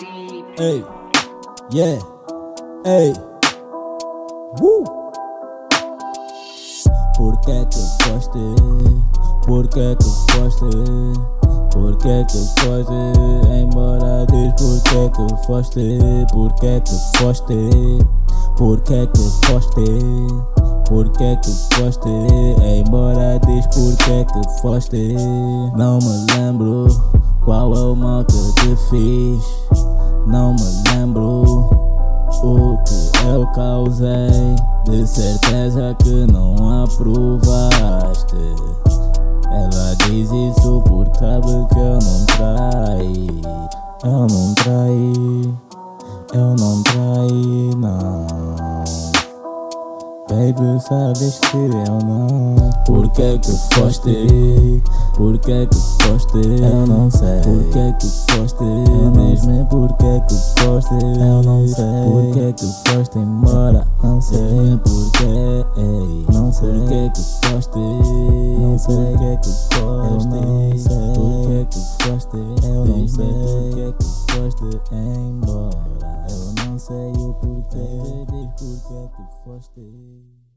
Ei, yeah, ei, uh. Por que que foste? Por que que foste? Por que que foste? Embora diz por que que foste? Por que que foste? Por que que foste? Por que que foste? Embora diz por que que foste? Não me lembro qual é o mal que te fiz. Não me lembro o que eu causei. De certeza que não aprovaste. Ela diz isso porque sabe que eu não traí. Eu não traí. Eu não não. Baby, sabes que eu não Por que que foste? Por que que foste? Eu não sei Por que que foste? Diz-me por que que foste? Eu não sei Por que que foste embora? Não sei por que Não sei Por que que foste? Não sei Por que que foste? Eu não sei Por que que foste? Eu não sei Por que que foste embora? Eu não sei o porquê, diz porquê que foste.